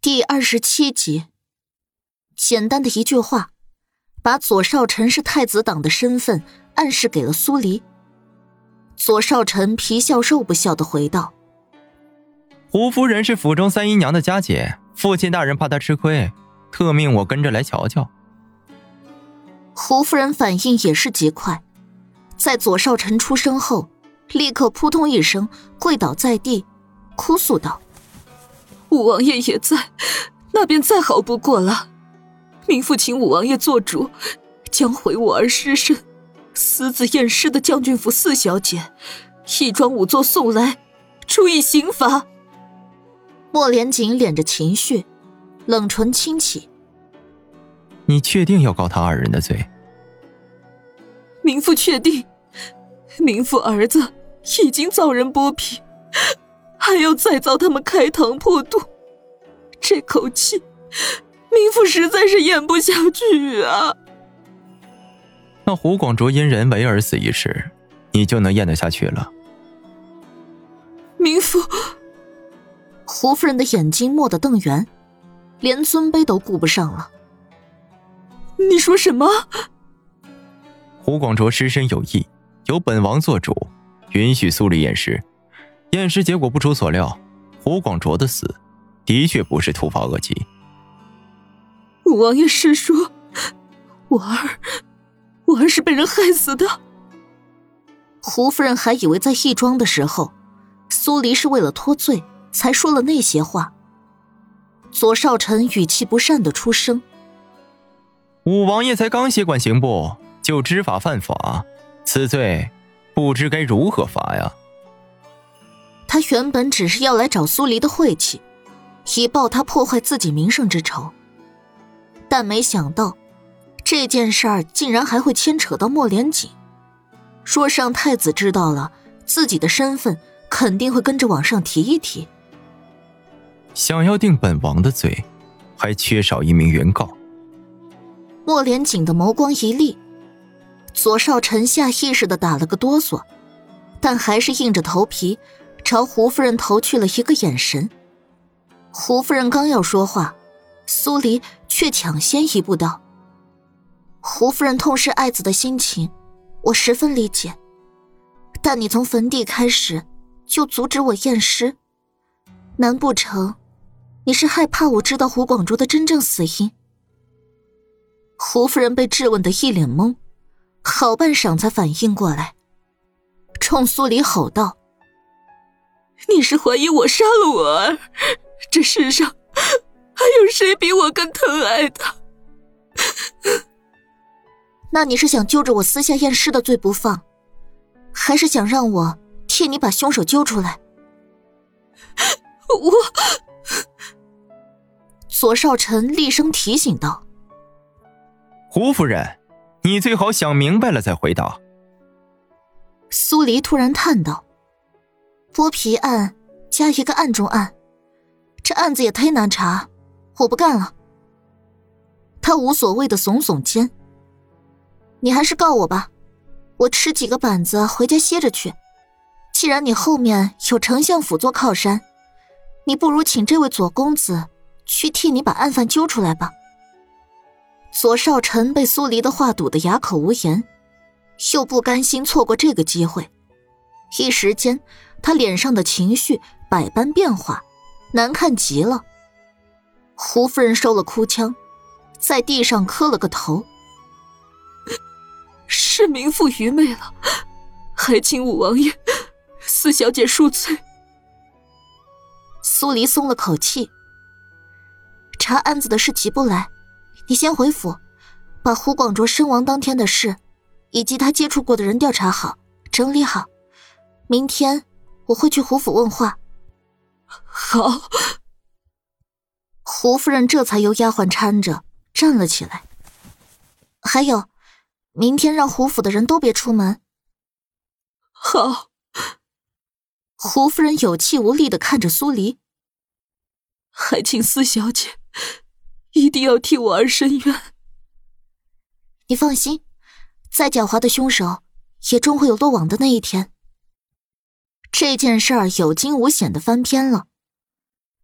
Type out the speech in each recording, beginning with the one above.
第二十七集，简单的一句话，把左少臣是太子党的身份暗示给了苏黎。左少臣皮笑肉不笑的回道：“胡夫人是府中三姨娘的家姐，父亲大人怕她吃亏，特命我跟着来瞧瞧。”胡夫人反应也是极快，在左少臣出生后，立刻扑通一声跪倒在地，哭诉道。五王爷也在，那便再好不过了。民妇请五王爷做主，将毁我儿尸身，私自验尸的将军府四小姐，一桩仵作送来，处以刑罚。莫连锦敛着情绪，冷唇轻启：“你确定要告他二人的罪？”民妇确定，民妇儿子已经遭人剥皮。还要再遭他们开膛破肚，这口气，明父实在是咽不下去啊！那胡广卓因人为而死一事，你就能咽得下去了？明父，胡夫人的眼睛蓦地瞪圆，连尊卑都顾不上了。你说什么？胡广卓失身有意，由本王做主，允许苏黎验尸。验尸结果不出所料，胡广卓的死的确不是突发恶疾。五王爷是说，我儿，我儿是被人害死的。胡夫人还以为在义庄的时候，苏黎是为了脱罪才说了那些话。左少臣语气不善的出声：“五王爷才刚接管刑部，就知法犯法，此罪不知该如何罚呀？”他原本只是要来找苏黎的晦气，以报他破坏自己名声之仇。但没想到，这件事儿竟然还会牵扯到莫连锦。若让太子知道了自己的身份，肯定会跟着往上提一提。想要定本王的罪，还缺少一名原告。莫连锦的眸光一厉，左少臣下意识的打了个哆嗦，但还是硬着头皮。朝胡夫人投去了一个眼神，胡夫人刚要说话，苏黎却抢先一步道：“胡夫人痛失爱子的心情，我十分理解。但你从坟地开始就阻止我验尸，难不成你是害怕我知道胡广卓的真正死因？”胡夫人被质问的一脸懵，好半晌才反应过来，冲苏黎吼道。你是怀疑我杀了我儿？这世上还有谁比我更疼爱他？那你是想揪着我私下验尸的罪不放，还是想让我替你把凶手揪出来？我左少臣厉声提醒道：“胡夫人，你最好想明白了再回答。”苏黎突然叹道。剥皮案加一个案中案，这案子也忒难查，我不干了。他无所谓的耸耸肩。你还是告我吧，我吃几个板子回家歇着去。既然你后面有丞相府做靠山，你不如请这位左公子去替你把案犯揪出来吧。左少臣被苏黎的话堵得哑口无言，又不甘心错过这个机会，一时间。他脸上的情绪百般变化，难看极了。胡夫人收了哭腔，在地上磕了个头：“是民妇愚昧了，还请五王爷、四小姐恕罪。”苏黎松了口气。查案子的事急不来，你先回府，把胡广卓身亡当天的事，以及他接触过的人调查好、整理好，明天。我会去胡府问话。好。胡夫人这才由丫鬟搀着站了起来。还有，明天让胡府的人都别出门。好。胡夫人有气无力的看着苏黎。还请四小姐一定要替我儿伸冤。你放心，再狡猾的凶手也终会有落网的那一天。这件事儿有惊无险的翻篇了，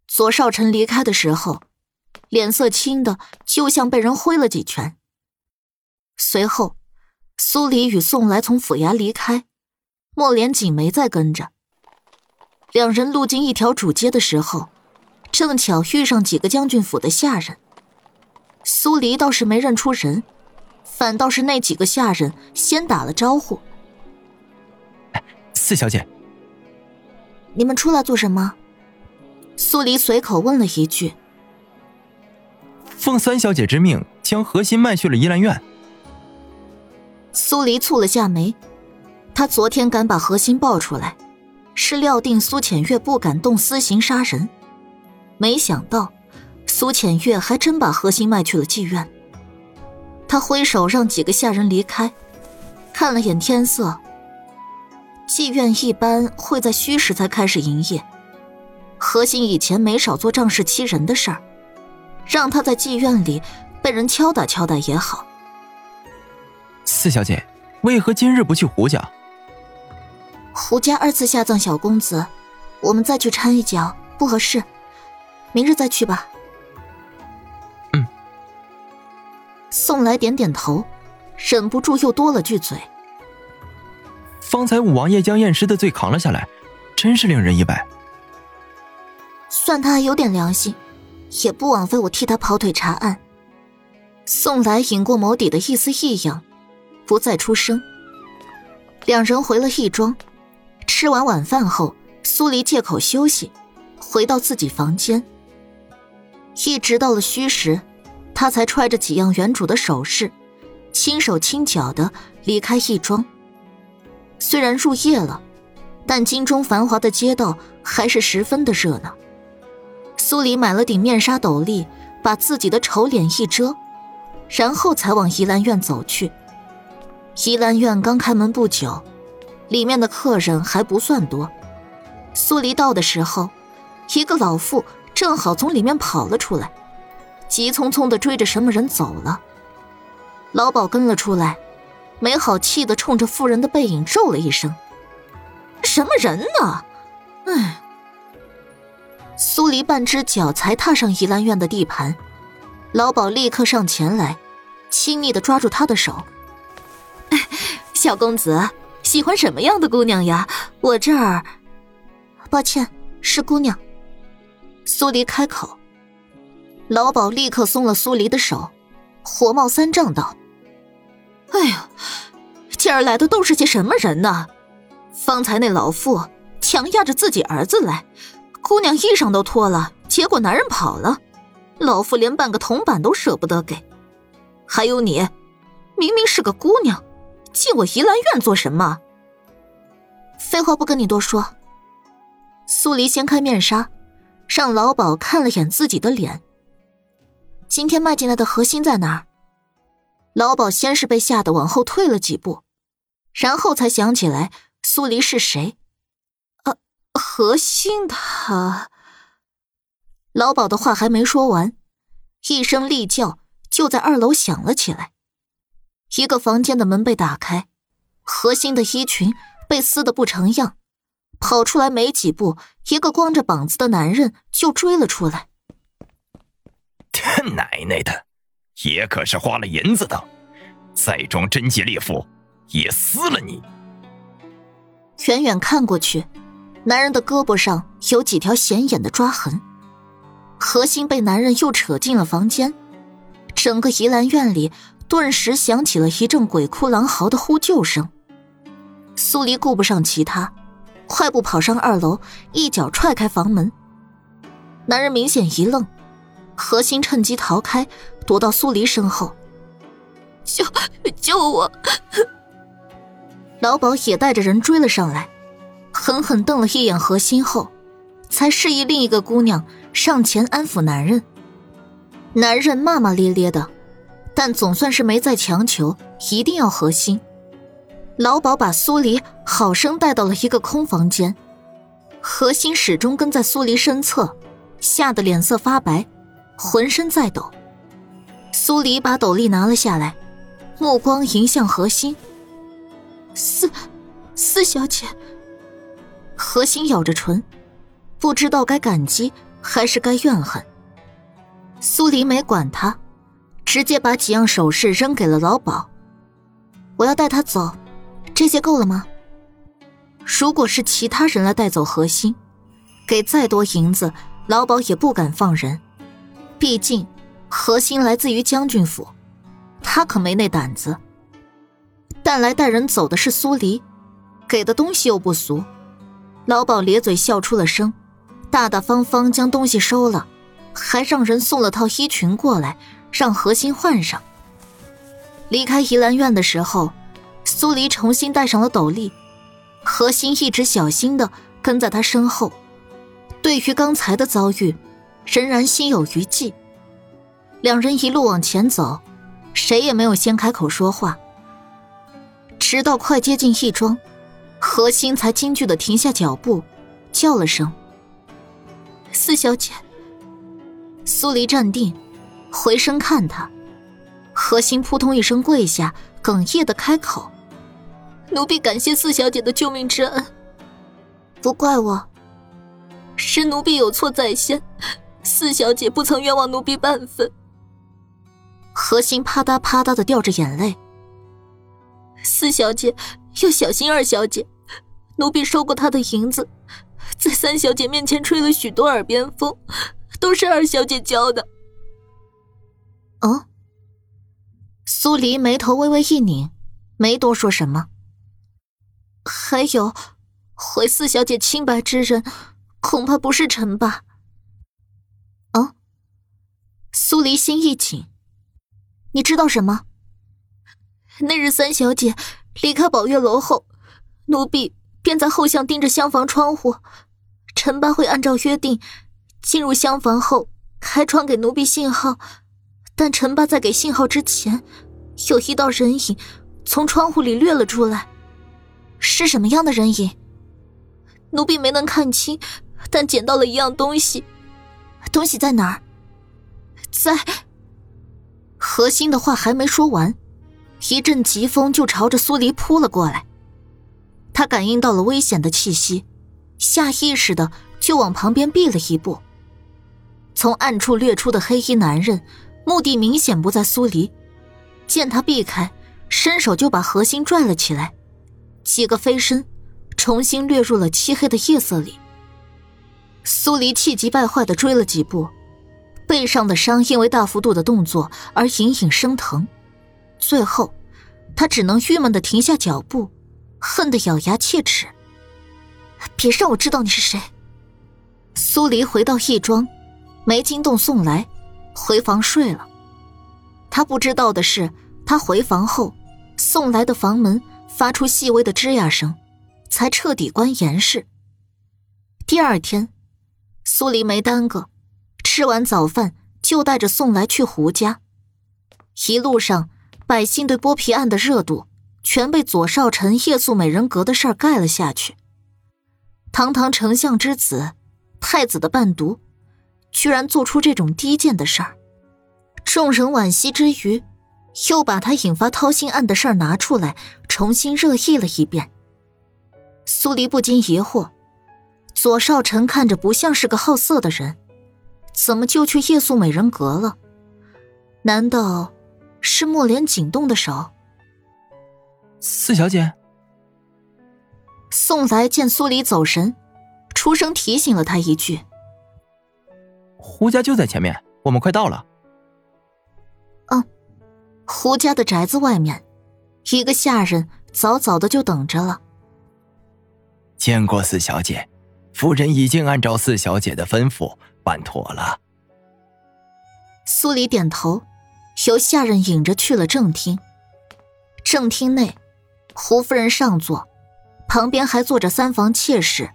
左少臣离开的时候，脸色青的就像被人挥了几拳。随后，苏黎与宋来从府衙离开，莫连锦没再跟着。两人路经一条主街的时候，正巧遇上几个将军府的下人。苏黎倒是没认出人，反倒是那几个下人先打了招呼：“四小姐，你们出来做什么？”苏黎随口问了一句：“奉三小姐之命，将何心卖去了怡兰院。”苏黎蹙了下眉，他昨天敢把何心抱出来，是料定苏浅月不敢动私刑杀人，没想到。苏浅月还真把何心卖去了妓院。他挥手让几个下人离开，看了眼天色。妓院一般会在戌时才开始营业。何心以前没少做仗势欺人的事儿，让他在妓院里被人敲打敲打也好。四小姐，为何今日不去胡家？胡家二次下葬小公子，我们再去掺一脚不合适，明日再去吧。嗯宋来点点头，忍不住又多了句嘴：“方才五王爷将验尸的罪扛了下来，真是令人意外。算他还有点良心，也不枉费我替他跑腿查案。”宋来隐过眸底的一丝异样，不再出声。两人回了义庄，吃完晚饭后，苏黎借口休息，回到自己房间，一直到了戌时。他才揣着几样原主的首饰，轻手轻脚的离开义庄。虽然入夜了，但京中繁华的街道还是十分的热闹。苏黎买了顶面纱斗笠，把自己的丑脸一遮，然后才往怡兰院走去。怡兰院刚开门不久，里面的客人还不算多。苏黎到的时候，一个老妇正好从里面跑了出来。急匆匆的追着什么人走了，老鸨跟了出来，没好气的冲着妇人的背影咒了一声：“什么人呢？”唉。苏黎半只脚才踏上怡兰院的地盘，老鸨立刻上前来，亲昵的抓住他的手：“小公子喜欢什么样的姑娘呀？我这儿……抱歉，是姑娘。”苏黎开口。老鸨立刻松了苏黎的手，火冒三丈道：“哎呀，今儿来的都是些什么人呢？方才那老妇强压着自己儿子来，姑娘衣裳都脱了，结果男人跑了，老妇连半个铜板都舍不得给。还有你，明明是个姑娘，进我怡兰院做什么？废话不跟你多说。”苏黎掀开面纱，让老鸨看了眼自己的脸。今天迈进来的核心在哪儿？老鸨先是被吓得往后退了几步，然后才想起来苏黎是谁。呃，何心他。老鸨的话还没说完，一声厉叫就在二楼响了起来。一个房间的门被打开，何心的衣裙被撕得不成样，跑出来没几步，一个光着膀子的男人就追了出来。他奶奶的，爷可是花了银子的，再装贞洁烈妇，也撕了你！远远看过去，男人的胳膊上有几条显眼的抓痕。何心被男人又扯进了房间，整个怡兰院里顿时响起了一阵鬼哭狼嚎的呼救声。苏黎顾不上其他，快步跑上二楼，一脚踹开房门。男人明显一愣。何心趁机逃开，躲到苏黎身后。救救我！老鸨也带着人追了上来，狠狠瞪了一眼何心后，才示意另一个姑娘上前安抚男人。男人骂骂咧咧的，但总算是没再强求，一定要何心。老鸨把苏黎好生带到了一个空房间，何心始终跟在苏黎身侧，吓得脸色发白。浑身在抖，苏黎把斗笠拿了下来，目光迎向何心。四，四小姐。何心咬着唇，不知道该感激还是该怨恨？苏黎没管他，直接把几样首饰扔给了老鸨。我要带他走，这些够了吗？如果是其他人来带走何心，给再多银子，老鸨也不敢放人。毕竟，何心来自于将军府，他可没那胆子。但来带人走的是苏黎，给的东西又不俗。老鸨咧嘴笑出了声，大大方方将东西收了，还让人送了套衣裙过来，让何心换上。离开怡兰院的时候，苏黎重新戴上了斗笠，何心一直小心的跟在他身后。对于刚才的遭遇，仍然心有余悸。两人一路往前走，谁也没有先开口说话，直到快接近义庄。何心才惊惧的停下脚步，叫了声：“四小姐。”苏黎站定，回身看他，何心扑通一声跪下，哽咽的开口：“奴婢感谢四小姐的救命之恩，不怪我，是奴婢有错在先，四小姐不曾冤枉奴婢半分。”何心啪嗒啪嗒的掉着眼泪：“四小姐要小心二小姐。”奴婢收过她的银子，在三小姐面前吹了许多耳边风，都是二小姐教的。哦，苏黎眉头微微一拧，没多说什么。还有，毁四小姐清白之人，恐怕不是臣吧？苏黎心一紧，你知道什么？那日三小姐离开宝月楼后，奴婢。便在后巷盯着厢房窗户，陈八会按照约定进入厢房后开窗给奴婢信号，但陈八在给信号之前，有一道人影从窗户里掠了出来，是什么样的人影？奴婢没能看清，但捡到了一样东西，东西在哪儿？在。何心的话还没说完，一阵疾风就朝着苏黎扑了过来。他感应到了危险的气息，下意识的就往旁边避了一步。从暗处掠出的黑衣男人，目的明显不在苏黎。见他避开，伸手就把何心拽了起来，几个飞身，重新掠入了漆黑的夜色里。苏黎气急败坏的追了几步，背上的伤因为大幅度的动作而隐隐生疼，最后，他只能郁闷的停下脚步。恨得咬牙切齿！别让我知道你是谁！苏黎回到义庄，没惊动宋来，回房睡了。他不知道的是，他回房后，宋来的房门发出细微的吱呀声，才彻底关严实。第二天，苏黎没耽搁，吃完早饭就带着宋来去胡家。一路上，百姓对剥皮案的热度。全被左少臣夜宿美人阁的事儿盖了下去。堂堂丞相之子，太子的伴读，居然做出这种低贱的事儿。众人惋惜之余，又把他引发掏心案的事儿拿出来，重新热议了一遍。苏黎不禁疑惑：左少臣看着不像是个好色的人，怎么就去夜宿美人阁了？难道是莫连锦动的手？四小姐，宋来见苏黎走神，出声提醒了他一句：“胡家就在前面，我们快到了。”嗯，胡家的宅子外面，一个下人早早的就等着了。见过四小姐，夫人已经按照四小姐的吩咐办妥了。苏黎点头，由下人引着去了正厅。正厅内。胡夫人上座，旁边还坐着三房妾室，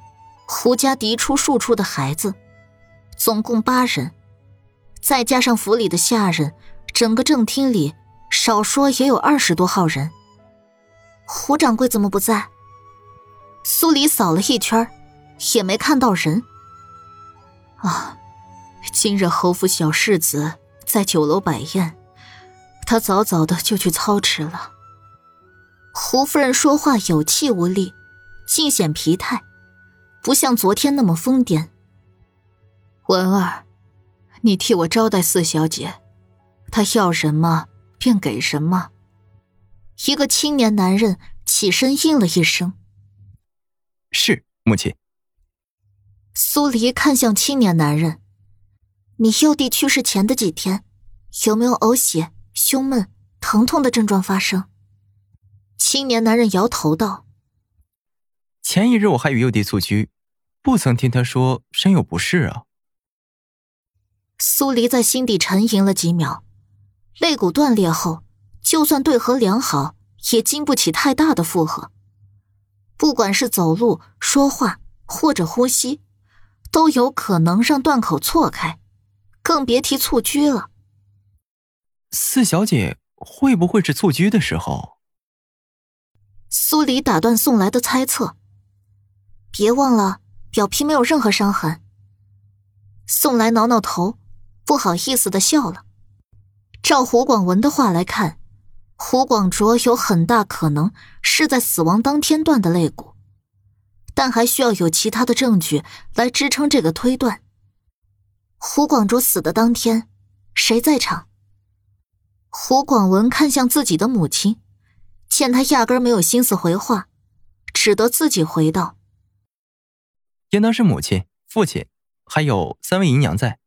胡家嫡出庶出的孩子，总共八人，再加上府里的下人，整个正厅里少说也有二十多号人。胡掌柜怎么不在？苏黎扫了一圈，也没看到人。啊，今日侯府小世子在酒楼摆宴，他早早的就去操持了。胡夫人说话有气无力，尽显疲态，不像昨天那么疯癫。文儿，你替我招待四小姐，她要什么便给什么。一个青年男人起身应了一声：“是，母亲。”苏黎看向青年男人：“你幼弟去世前的几天，有没有呕血、胸闷、疼痛的症状发生？”青年男人摇头道：“前一日我还与幼弟蹴居，不曾听他说身有不适啊。”苏黎在心底沉吟了几秒，肋骨断裂后，就算对合良好，也经不起太大的负荷。不管是走路、说话或者呼吸，都有可能让断口错开，更别提蹴鞠了。四小姐会不会是蹴鞠的时候？苏黎打断宋来的猜测。别忘了，表皮没有任何伤痕。宋来挠挠头。不好意思的笑了。照胡广文的话来看，胡广卓有很大可能是在死亡当天断的肋骨，但还需要有其他的证据来支撑这个推断。胡广卓死的当天，谁在场？胡广文看向自己的母亲，见他压根没有心思回话，只得自己回道：“应当是母亲、父亲，还有三位姨娘在。”